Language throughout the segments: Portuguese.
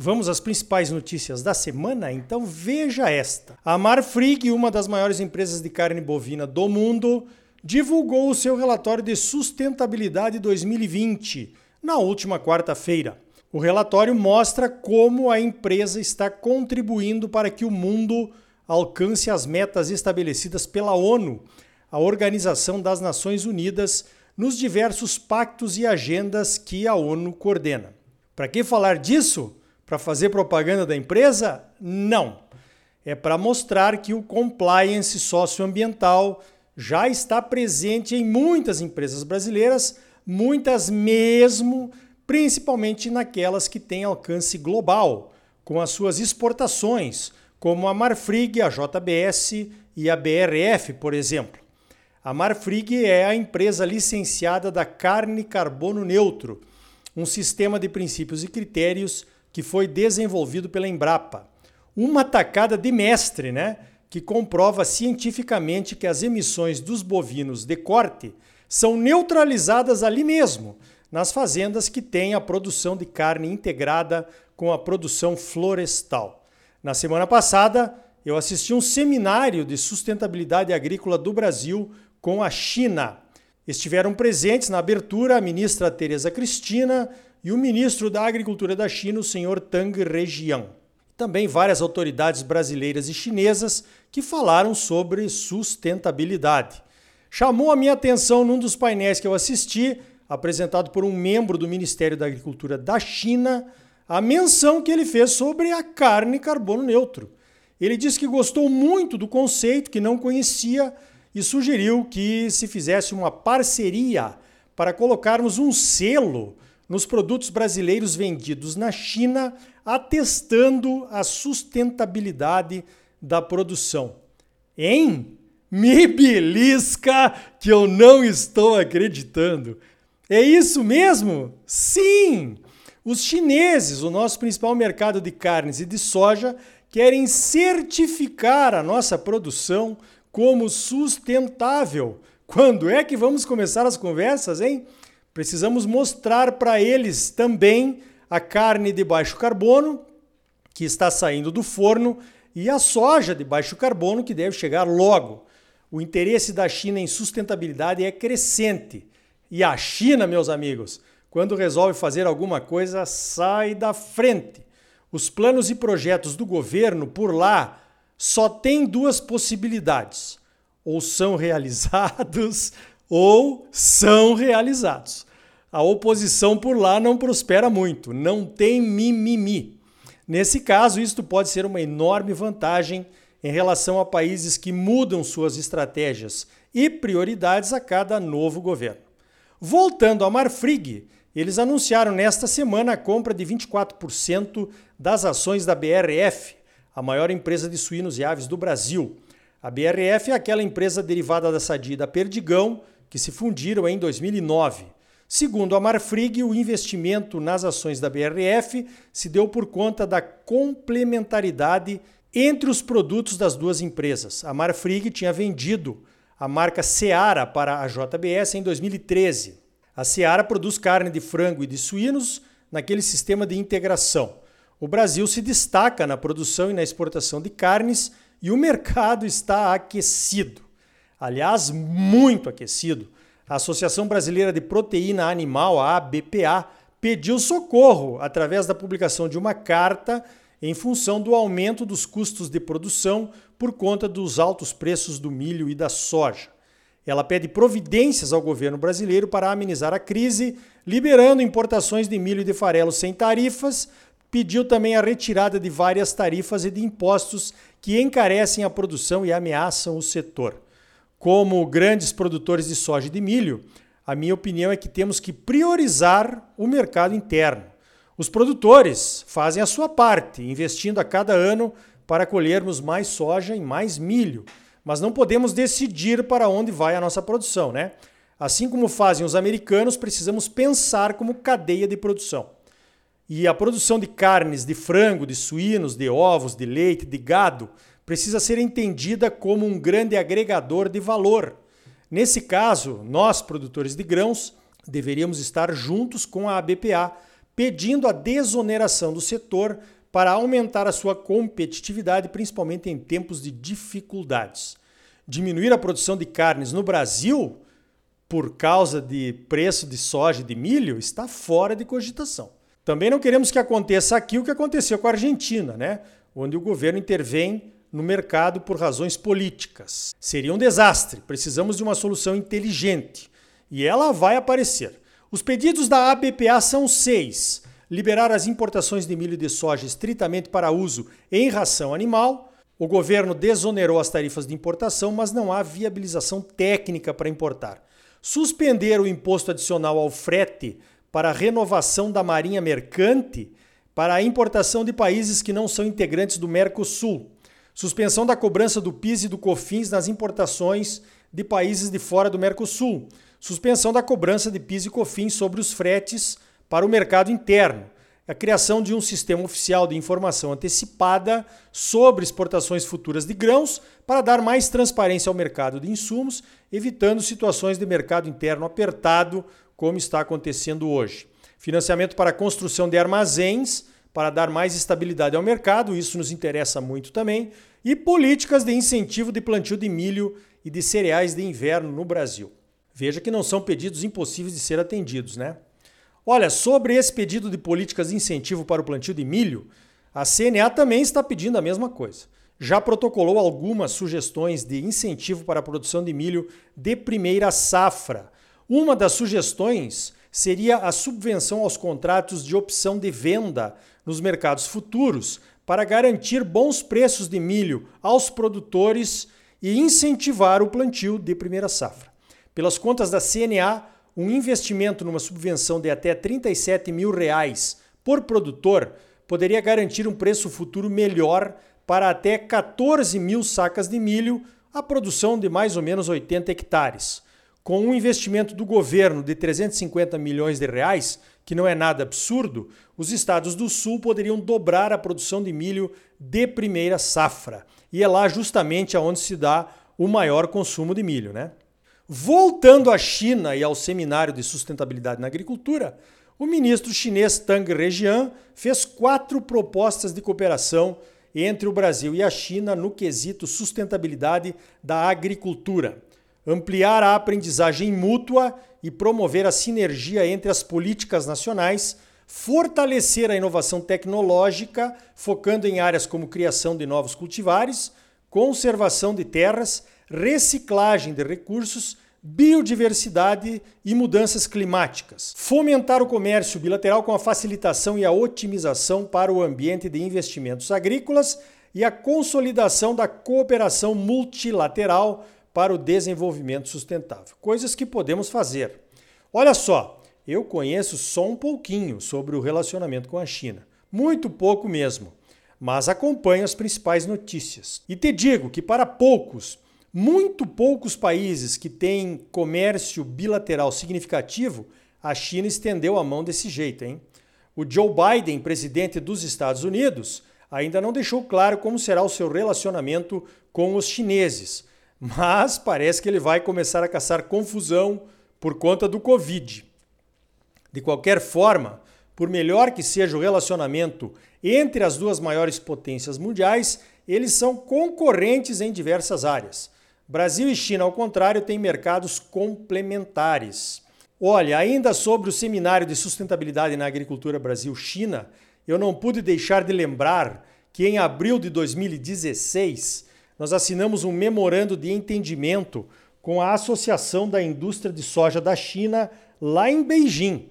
Vamos às principais notícias da semana? Então veja esta. A Marfrig, uma das maiores empresas de carne bovina do mundo, divulgou o seu relatório de sustentabilidade 2020 na última quarta-feira. O relatório mostra como a empresa está contribuindo para que o mundo alcance as metas estabelecidas pela ONU, a Organização das Nações Unidas, nos diversos pactos e agendas que a ONU coordena. Para que falar disso? Para fazer propaganda da empresa? Não. É para mostrar que o compliance socioambiental já está presente em muitas empresas brasileiras, muitas mesmo, principalmente naquelas que têm alcance global, com as suas exportações, como a Marfrig, a JBS e a BRF, por exemplo. A Marfrig é a empresa licenciada da carne carbono neutro, um sistema de princípios e critérios que foi desenvolvido pela Embrapa. Uma tacada de mestre, né? Que comprova cientificamente que as emissões dos bovinos de corte são neutralizadas ali mesmo, nas fazendas que têm a produção de carne integrada com a produção florestal. Na semana passada, eu assisti um seminário de sustentabilidade agrícola do Brasil com a China. Estiveram presentes na abertura a ministra Tereza Cristina, e o ministro da Agricultura da China, o senhor Tang Região. Também várias autoridades brasileiras e chinesas que falaram sobre sustentabilidade. Chamou a minha atenção num dos painéis que eu assisti, apresentado por um membro do Ministério da Agricultura da China, a menção que ele fez sobre a carne carbono neutro. Ele disse que gostou muito do conceito, que não conhecia, e sugeriu que se fizesse uma parceria para colocarmos um selo nos produtos brasileiros vendidos na China, atestando a sustentabilidade da produção. Hein? Me belisca que eu não estou acreditando. É isso mesmo? Sim! Os chineses, o nosso principal mercado de carnes e de soja, querem certificar a nossa produção como sustentável. Quando é que vamos começar as conversas, hein? Precisamos mostrar para eles também a carne de baixo carbono, que está saindo do forno, e a soja de baixo carbono, que deve chegar logo. O interesse da China em sustentabilidade é crescente. E a China, meus amigos, quando resolve fazer alguma coisa, sai da frente. Os planos e projetos do governo por lá só têm duas possibilidades: ou são realizados ou são realizados a oposição por lá não prospera muito, não tem mimimi. Nesse caso, isto pode ser uma enorme vantagem em relação a países que mudam suas estratégias e prioridades a cada novo governo. Voltando a Marfrig, eles anunciaram nesta semana a compra de 24% das ações da BRF, a maior empresa de suínos e aves do Brasil. A BRF é aquela empresa derivada da Sadia e da Perdigão que se fundiram em 2009. Segundo a Marfrig, o investimento nas ações da BRF se deu por conta da complementaridade entre os produtos das duas empresas. A Marfrig tinha vendido a marca Seara para a JBS em 2013. A Seara produz carne de frango e de suínos naquele sistema de integração. O Brasil se destaca na produção e na exportação de carnes e o mercado está aquecido. Aliás, muito aquecido a Associação Brasileira de Proteína Animal, a ABPA, pediu socorro através da publicação de uma carta em função do aumento dos custos de produção por conta dos altos preços do milho e da soja. Ela pede providências ao governo brasileiro para amenizar a crise, liberando importações de milho e de farelo sem tarifas, pediu também a retirada de várias tarifas e de impostos que encarecem a produção e ameaçam o setor como grandes produtores de soja e de milho, a minha opinião é que temos que priorizar o mercado interno. Os produtores fazem a sua parte, investindo a cada ano para colhermos mais soja e mais milho, mas não podemos decidir para onde vai a nossa produção, né? Assim como fazem os americanos, precisamos pensar como cadeia de produção. E a produção de carnes, de frango, de suínos, de ovos, de leite, de gado, precisa ser entendida como um grande agregador de valor. Nesse caso, nós, produtores de grãos, deveríamos estar juntos com a ABPA, pedindo a desoneração do setor para aumentar a sua competitividade, principalmente em tempos de dificuldades. Diminuir a produção de carnes no Brasil por causa de preço de soja e de milho está fora de cogitação. Também não queremos que aconteça aqui o que aconteceu com a Argentina, né? onde o governo intervém no mercado por razões políticas. Seria um desastre. Precisamos de uma solução inteligente. E ela vai aparecer. Os pedidos da ABPA são seis: liberar as importações de milho e de soja estritamente para uso em ração animal. O governo desonerou as tarifas de importação, mas não há viabilização técnica para importar. Suspender o imposto adicional ao frete para a renovação da marinha mercante para a importação de países que não são integrantes do Mercosul. Suspensão da cobrança do PIS e do COFINS nas importações de países de fora do Mercosul. Suspensão da cobrança de PIS e COFINS sobre os fretes para o mercado interno. A criação de um sistema oficial de informação antecipada sobre exportações futuras de grãos para dar mais transparência ao mercado de insumos, evitando situações de mercado interno apertado como está acontecendo hoje. Financiamento para a construção de armazéns para dar mais estabilidade ao mercado, isso nos interessa muito também, e políticas de incentivo de plantio de milho e de cereais de inverno no Brasil. Veja que não são pedidos impossíveis de ser atendidos, né? Olha, sobre esse pedido de políticas de incentivo para o plantio de milho, a CNA também está pedindo a mesma coisa. Já protocolou algumas sugestões de incentivo para a produção de milho de primeira safra, uma das sugestões seria a subvenção aos contratos de opção de venda nos mercados futuros para garantir bons preços de milho aos produtores e incentivar o plantio de primeira safra. Pelas contas da CNA, um investimento numa subvenção de até 37 mil reais por produtor poderia garantir um preço futuro melhor para até 14 mil sacas de milho, a produção de mais ou menos 80 hectares. Com um investimento do governo de 350 milhões de reais, que não é nada absurdo, os estados do sul poderiam dobrar a produção de milho de primeira safra. E é lá justamente aonde se dá o maior consumo de milho, né? Voltando à China e ao seminário de sustentabilidade na agricultura, o ministro chinês Tang Rejian fez quatro propostas de cooperação entre o Brasil e a China no quesito sustentabilidade da agricultura ampliar a aprendizagem mútua e promover a sinergia entre as políticas nacionais, fortalecer a inovação tecnológica, focando em áreas como criação de novos cultivares, conservação de terras, reciclagem de recursos, biodiversidade e mudanças climáticas. Fomentar o comércio bilateral com a facilitação e a otimização para o ambiente de investimentos agrícolas e a consolidação da cooperação multilateral para o desenvolvimento sustentável. Coisas que podemos fazer. Olha só, eu conheço só um pouquinho sobre o relacionamento com a China, muito pouco mesmo, mas acompanho as principais notícias. E te digo que para poucos, muito poucos países que têm comércio bilateral significativo, a China estendeu a mão desse jeito, hein? O Joe Biden, presidente dos Estados Unidos, ainda não deixou claro como será o seu relacionamento com os chineses, mas parece que ele vai começar a caçar confusão por conta do Covid. De qualquer forma, por melhor que seja o relacionamento entre as duas maiores potências mundiais, eles são concorrentes em diversas áreas. Brasil e China, ao contrário, têm mercados complementares. Olha, ainda sobre o seminário de sustentabilidade na agricultura Brasil-China, eu não pude deixar de lembrar que em abril de 2016 nós assinamos um memorando de entendimento com a Associação da Indústria de Soja da China lá em Beijing.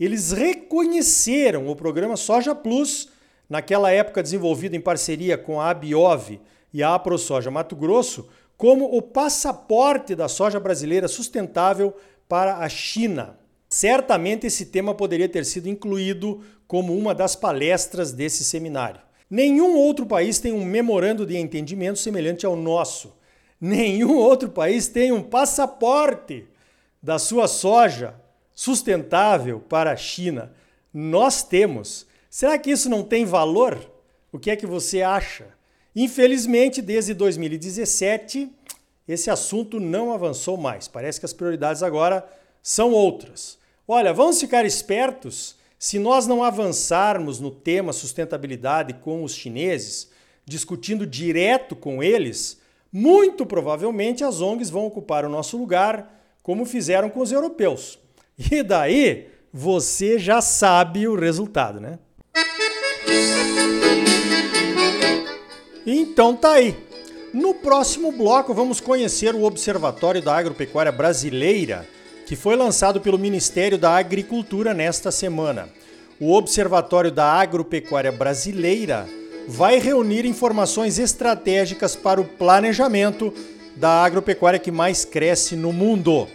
Eles reconheceram o programa Soja Plus, naquela época desenvolvido em parceria com a Abiov e a AproSoja Mato Grosso, como o passaporte da soja brasileira sustentável para a China. Certamente esse tema poderia ter sido incluído como uma das palestras desse seminário. Nenhum outro país tem um memorando de entendimento semelhante ao nosso. Nenhum outro país tem um passaporte da sua soja sustentável para a China. Nós temos. Será que isso não tem valor? O que é que você acha? Infelizmente, desde 2017, esse assunto não avançou mais. Parece que as prioridades agora são outras. Olha, vamos ficar espertos se nós não avançarmos no tema sustentabilidade com os chineses, discutindo direto com eles, muito provavelmente as ONGs vão ocupar o nosso lugar, como fizeram com os europeus. E daí você já sabe o resultado, né? Então tá aí. No próximo bloco vamos conhecer o Observatório da Agropecuária Brasileira que foi lançado pelo Ministério da Agricultura nesta semana. O Observatório da Agropecuária Brasileira vai reunir informações estratégicas para o planejamento da agropecuária que mais cresce no mundo.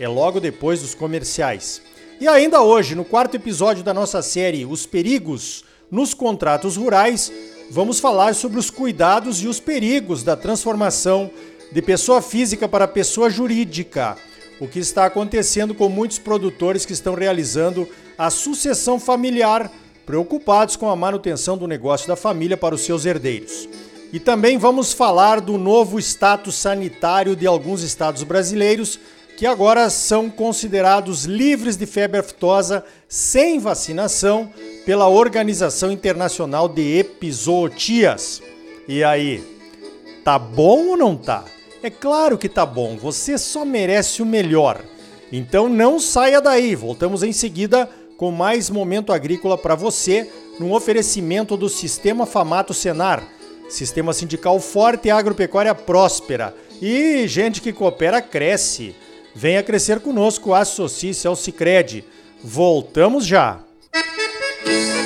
É logo depois dos comerciais. E ainda hoje, no quarto episódio da nossa série Os Perigos nos Contratos Rurais, vamos falar sobre os cuidados e os perigos da transformação de pessoa física para pessoa jurídica o que está acontecendo com muitos produtores que estão realizando a sucessão familiar, preocupados com a manutenção do negócio da família para os seus herdeiros. E também vamos falar do novo status sanitário de alguns estados brasileiros que agora são considerados livres de febre aftosa sem vacinação pela Organização Internacional de Epizootias. E aí, tá bom ou não tá? É claro que tá bom, você só merece o melhor. Então não saia daí, voltamos em seguida com mais momento agrícola para você, num oferecimento do Sistema Famato Senar, Sistema Sindical Forte e Agropecuária Próspera. E gente que coopera cresce. Venha crescer conosco, associe-se ao Cicred. Voltamos já! Música